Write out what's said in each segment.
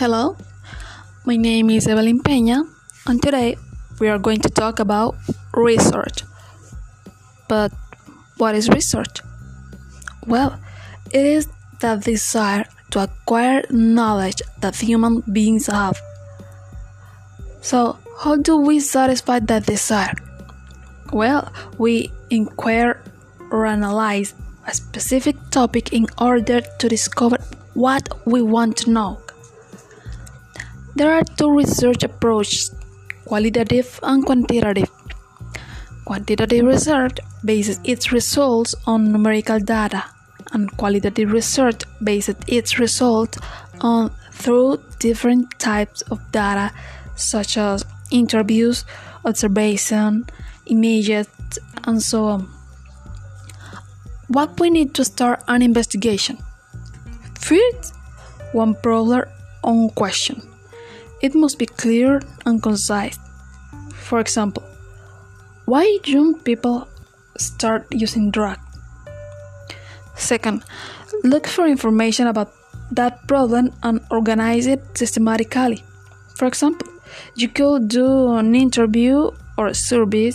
Hello, my name is Evelyn Peña, and today we are going to talk about research. But what is research? Well, it is the desire to acquire knowledge that human beings have. So, how do we satisfy that desire? Well, we inquire or analyze a specific topic in order to discover what we want to know. There are two research approaches qualitative and quantitative. Quantitative research bases its results on numerical data, and qualitative research bases its results on through different types of data such as interviews, observation, images, and so on. What we need to start an investigation? First, one problem on question. It must be clear and concise. For example, why young people start using drugs? Second, look for information about that problem and organize it systematically. For example, you could do an interview or a survey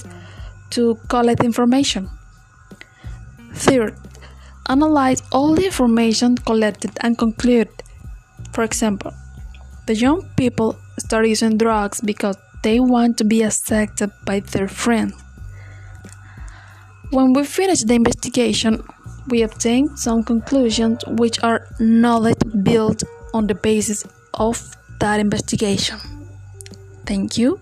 to collect information. Third, analyze all the information collected and conclude. For example, the young people start using drugs because they want to be accepted by their friends. When we finish the investigation, we obtain some conclusions which are knowledge built on the basis of that investigation. Thank you.